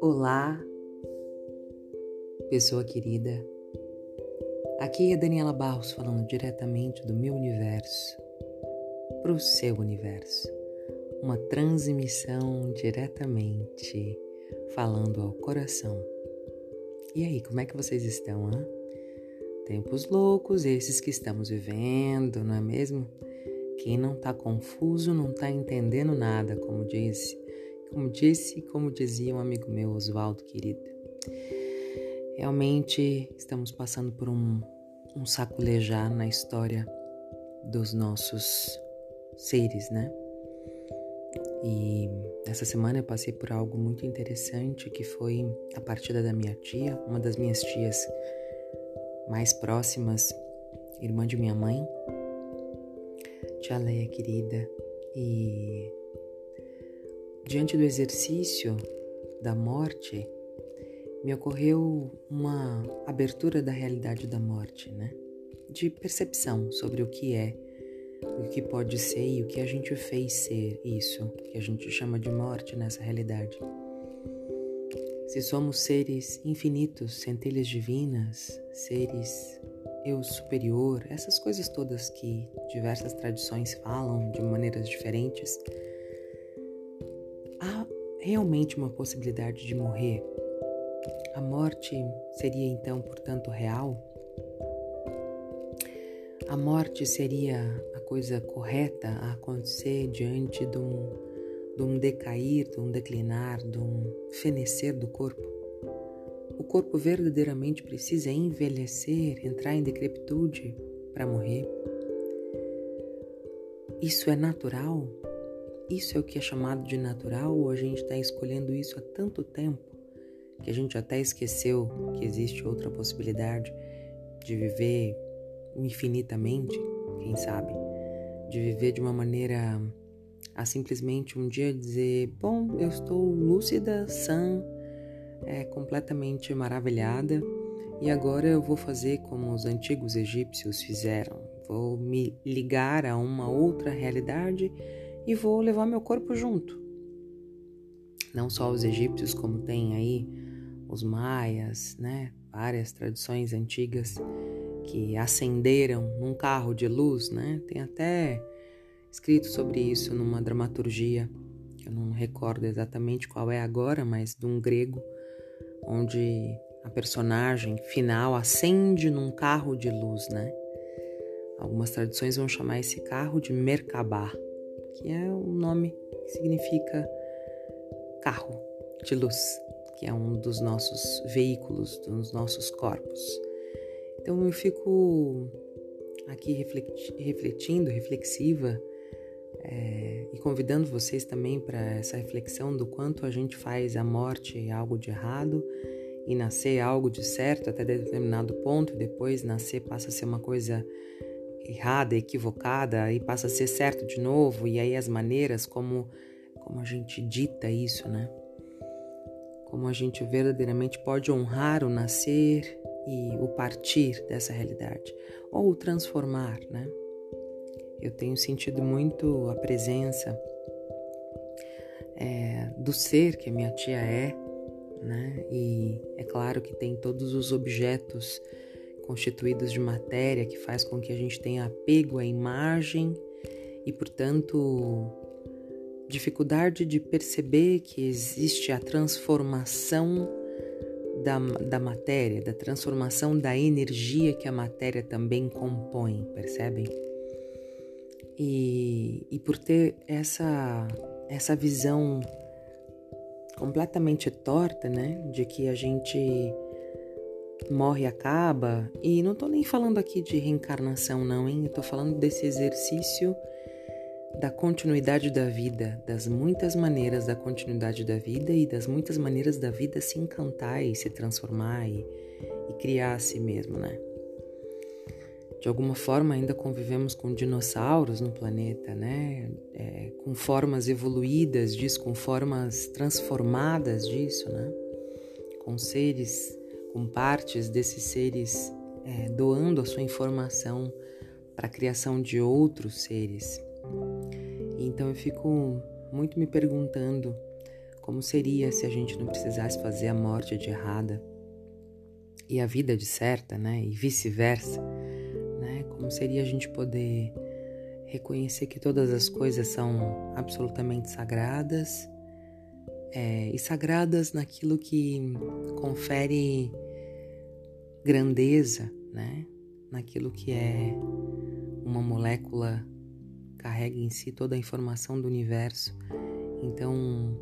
Olá, pessoa querida. Aqui é Daniela Barros falando diretamente do meu universo para o seu universo. Uma transmissão diretamente falando ao coração. E aí, como é que vocês estão, hein? Tempos loucos esses que estamos vivendo, não é mesmo? Quem não está confuso não está entendendo nada, como disse como disse, como dizia um amigo meu, Oswaldo querido. Realmente estamos passando por um, um na história dos nossos seres, né? E essa semana eu passei por algo muito interessante que foi a partida da minha tia, uma das minhas tias mais próximas, irmã de minha mãe, tia Leia querida, e Diante do exercício da morte, me ocorreu uma abertura da realidade da morte, né? De percepção sobre o que é, o que pode ser e o que a gente fez ser isso, que a gente chama de morte nessa realidade. Se somos seres infinitos, centelhas divinas, seres eu superior, essas coisas todas que diversas tradições falam de maneiras diferentes, realmente uma possibilidade de morrer, a morte seria então, portanto, real? A morte seria a coisa correta a acontecer diante de um, de um decair, de um declinar, de um fenecer do corpo? O corpo verdadeiramente precisa envelhecer, entrar em decrepitude para morrer? Isso é natural? Isso é o que é chamado de natural ou a gente está escolhendo isso há tanto tempo que a gente até esqueceu que existe outra possibilidade de viver infinitamente, quem sabe? De viver de uma maneira a simplesmente um dia dizer: Bom, eu estou lúcida, sã, é, completamente maravilhada e agora eu vou fazer como os antigos egípcios fizeram. Vou me ligar a uma outra realidade e vou levar meu corpo junto. Não só os egípcios, como tem aí os maias, né? Várias tradições antigas que acenderam num carro de luz, né? Tem até escrito sobre isso numa dramaturgia, que eu não recordo exatamente qual é agora, mas de um grego, onde a personagem final acende num carro de luz, né? Algumas tradições vão chamar esse carro de Merkabah que é um nome que significa carro de luz, que é um dos nossos veículos, dos nossos corpos. Então eu fico aqui refletindo, reflexiva, é, e convidando vocês também para essa reflexão do quanto a gente faz a morte algo de errado e nascer algo de certo até determinado ponto, e depois nascer passa a ser uma coisa errada, equivocada e passa a ser certo de novo, e aí as maneiras como, como a gente dita isso, né? Como a gente verdadeiramente pode honrar o nascer e o partir dessa realidade, ou o transformar, né? Eu tenho sentido muito a presença é, do ser que a minha tia é, né? E é claro que tem todos os objetos constituídos de matéria que faz com que a gente tenha apego à imagem e, portanto, dificuldade de perceber que existe a transformação da, da matéria, da transformação da energia que a matéria também compõe, percebem? E, e por ter essa, essa visão completamente torta, né, de que a gente morre e acaba. E não tô nem falando aqui de reencarnação, não, hein? Eu tô falando desse exercício da continuidade da vida, das muitas maneiras da continuidade da vida e das muitas maneiras da vida se encantar e se transformar e, e criar a si mesmo, né? De alguma forma ainda convivemos com dinossauros no planeta, né? É, com formas evoluídas disso, com formas transformadas disso, né? Com seres com partes desses seres é, doando a sua informação para a criação de outros seres. Então eu fico muito me perguntando como seria se a gente não precisasse fazer a morte de errada e a vida de certa, né? E vice-versa? Como seria a gente poder reconhecer que todas as coisas são absolutamente sagradas é, e sagradas naquilo que confere grandeza, né? Naquilo que é uma molécula carrega em si toda a informação do universo. Então,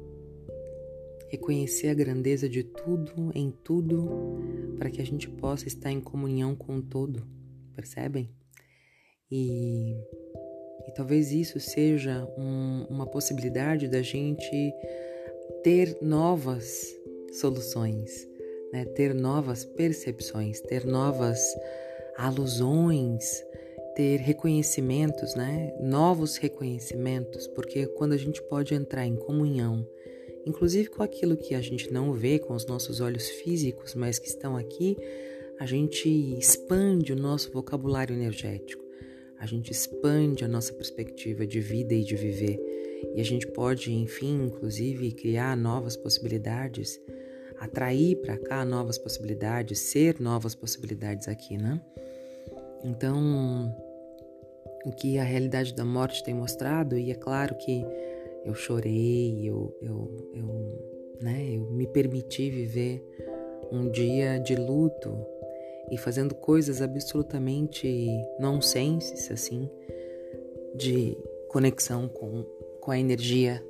reconhecer a grandeza de tudo, em tudo, para que a gente possa estar em comunhão com o todo, percebem? E, e talvez isso seja um, uma possibilidade da gente ter novas soluções, né? ter novas percepções, ter novas alusões, ter reconhecimentos, né? novos reconhecimentos, porque quando a gente pode entrar em comunhão, inclusive com aquilo que a gente não vê com os nossos olhos físicos, mas que estão aqui, a gente expande o nosso vocabulário energético, a gente expande a nossa perspectiva de vida e de viver. E a gente pode, enfim, inclusive, criar novas possibilidades, atrair para cá novas possibilidades, ser novas possibilidades aqui, né? Então, o que a realidade da morte tem mostrado, e é claro que eu chorei, eu, eu, eu, né, eu me permiti viver um dia de luto e fazendo coisas absolutamente nonsenses, assim, de conexão com com a energia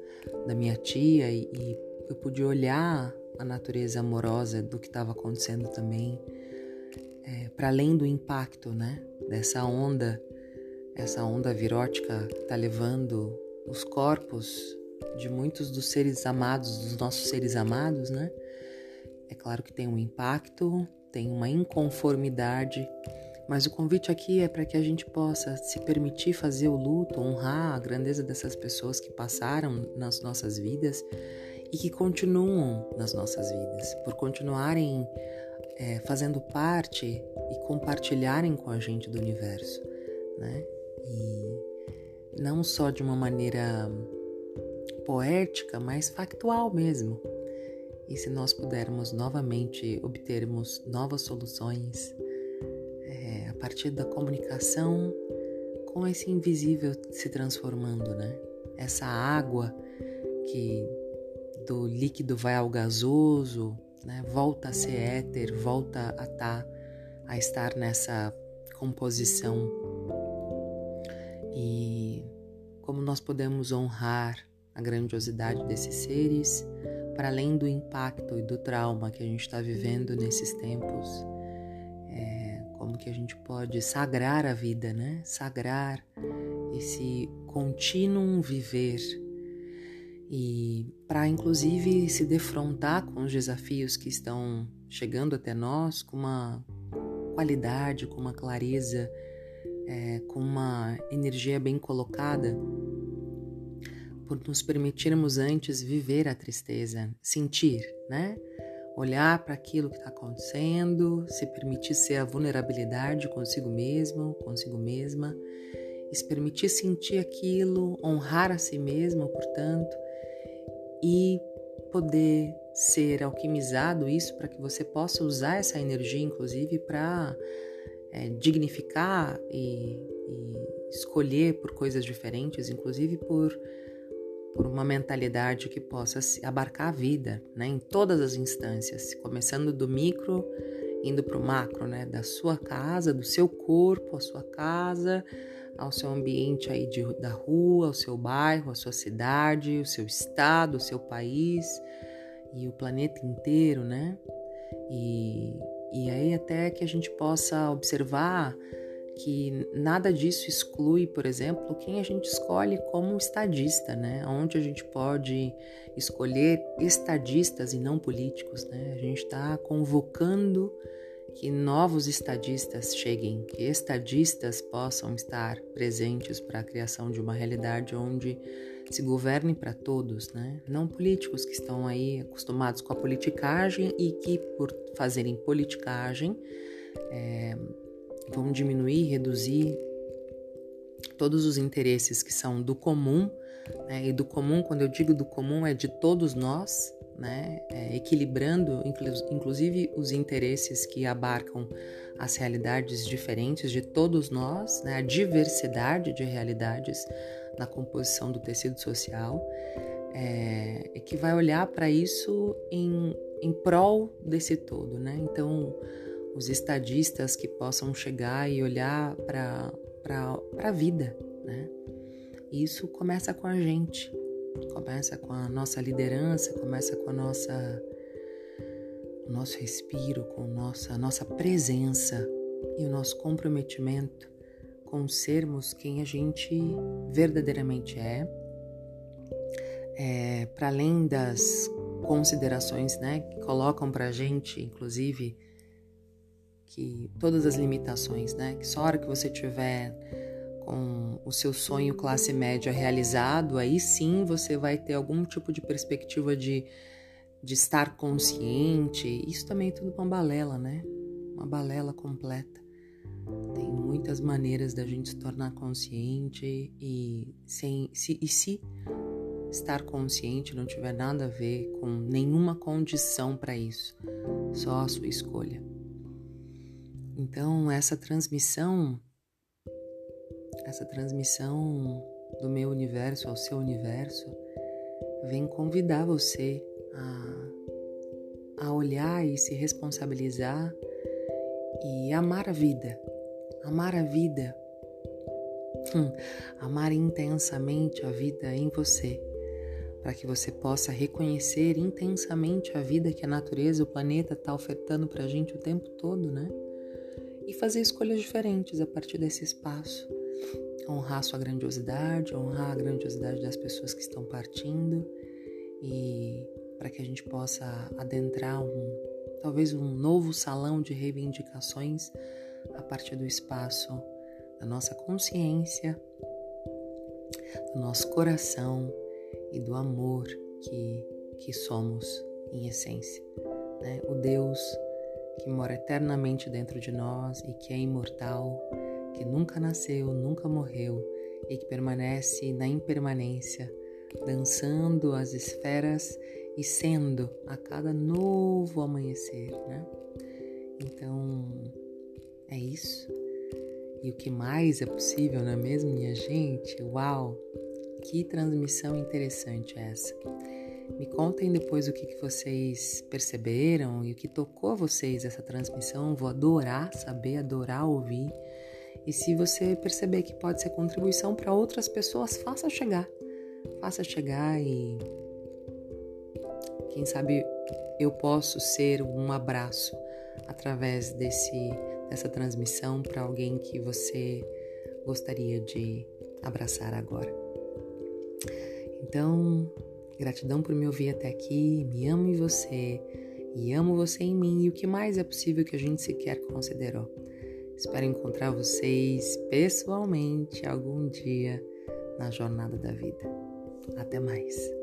da minha tia e, e eu pude olhar a natureza amorosa do que estava acontecendo também, é, para além do impacto, né, dessa onda, essa onda virótica está levando os corpos de muitos dos seres amados, dos nossos seres amados, né? É claro que tem um impacto, tem uma inconformidade mas o convite aqui é para que a gente possa se permitir fazer o luto, honrar a grandeza dessas pessoas que passaram nas nossas vidas e que continuam nas nossas vidas, por continuarem é, fazendo parte e compartilharem com a gente do universo, né? E não só de uma maneira poética, mas factual mesmo. E se nós pudermos novamente obtermos novas soluções, partir da comunicação com esse invisível se transformando, né? Essa água que do líquido vai ao gasoso, né? Volta a ser éter, volta a tá, a estar nessa composição. E como nós podemos honrar a grandiosidade desses seres, para além do impacto e do trauma que a gente está vivendo nesses tempos como que a gente pode sagrar a vida, né? Sagrar esse contínuo viver e para inclusive se defrontar com os desafios que estão chegando até nós com uma qualidade, com uma clareza, é, com uma energia bem colocada, por nos permitirmos antes viver a tristeza, sentir, né? olhar para aquilo que está acontecendo, se permitir ser a vulnerabilidade consigo mesmo, consigo mesma, e se permitir sentir aquilo, honrar a si mesmo, portanto, e poder ser alquimizado isso para que você possa usar essa energia, inclusive, para é, dignificar e, e escolher por coisas diferentes, inclusive por por uma mentalidade que possa abarcar a vida, né, em todas as instâncias, começando do micro, indo para o macro, né, da sua casa, do seu corpo, a sua casa, ao seu ambiente aí de, da rua, ao seu bairro, a sua cidade, o seu estado, o seu país e o planeta inteiro, né? E, e aí até que a gente possa observar que nada disso exclui, por exemplo, quem a gente escolhe como estadista, né? Onde a gente pode escolher estadistas e não políticos, né? A gente está convocando que novos estadistas cheguem, que estadistas possam estar presentes para a criação de uma realidade onde se governe para todos, né? Não políticos que estão aí acostumados com a politicagem e que, por fazerem politicagem, é, vão diminuir, reduzir todos os interesses que são do comum, né? e do comum, quando eu digo do comum, é de todos nós, né? É, equilibrando inclusive os interesses que abarcam as realidades diferentes de todos nós, né? a diversidade de realidades na composição do tecido social, é, que vai olhar para isso em, em prol desse todo. Né? Então, os estadistas que possam chegar e olhar para a vida. Né? Isso começa com a gente, começa com a nossa liderança, começa com a nossa o nosso respiro, com nossa nossa presença e o nosso comprometimento com sermos quem a gente verdadeiramente é, é para além das considerações, né, que colocam para a gente, inclusive, que todas as limitações, né, que só a hora que você tiver com o seu sonho classe média realizado, aí sim você vai ter algum tipo de perspectiva de, de estar consciente. Isso também é tudo uma balela, né? Uma balela completa. Tem muitas maneiras da gente se tornar consciente e, sem, se, e se estar consciente não tiver nada a ver com nenhuma condição para isso, só a sua escolha. Então, essa transmissão essa transmissão do meu universo ao seu universo vem convidar você a, a olhar e se responsabilizar e amar a vida. Amar a vida. Hum, amar intensamente a vida em você, para que você possa reconhecer intensamente a vida que a natureza, o planeta está ofertando para a gente o tempo todo, né? E fazer escolhas diferentes a partir desse espaço honrar sua grandiosidade, honrar a grandiosidade das pessoas que estão partindo e para que a gente possa adentrar um talvez um novo salão de reivindicações a partir do espaço da nossa consciência, do nosso coração e do amor que, que somos em essência. Né? O Deus que mora eternamente dentro de nós e que é imortal que nunca nasceu, nunca morreu e que permanece na impermanência, dançando as esferas e sendo a cada novo amanhecer, né? Então, é isso. E o que mais é possível, não é mesmo, minha gente? Uau! Que transmissão interessante é essa. Me contem depois o que, que vocês perceberam e o que tocou a vocês essa transmissão. Vou adorar saber, adorar ouvir. E se você perceber que pode ser contribuição para outras pessoas, faça chegar. Faça chegar e quem sabe eu posso ser um abraço através desse dessa transmissão para alguém que você gostaria de abraçar agora. Então, gratidão por me ouvir até aqui, me amo em você e amo você em mim e o que mais é possível que a gente sequer considerou. Espero encontrar vocês pessoalmente algum dia na jornada da vida. Até mais.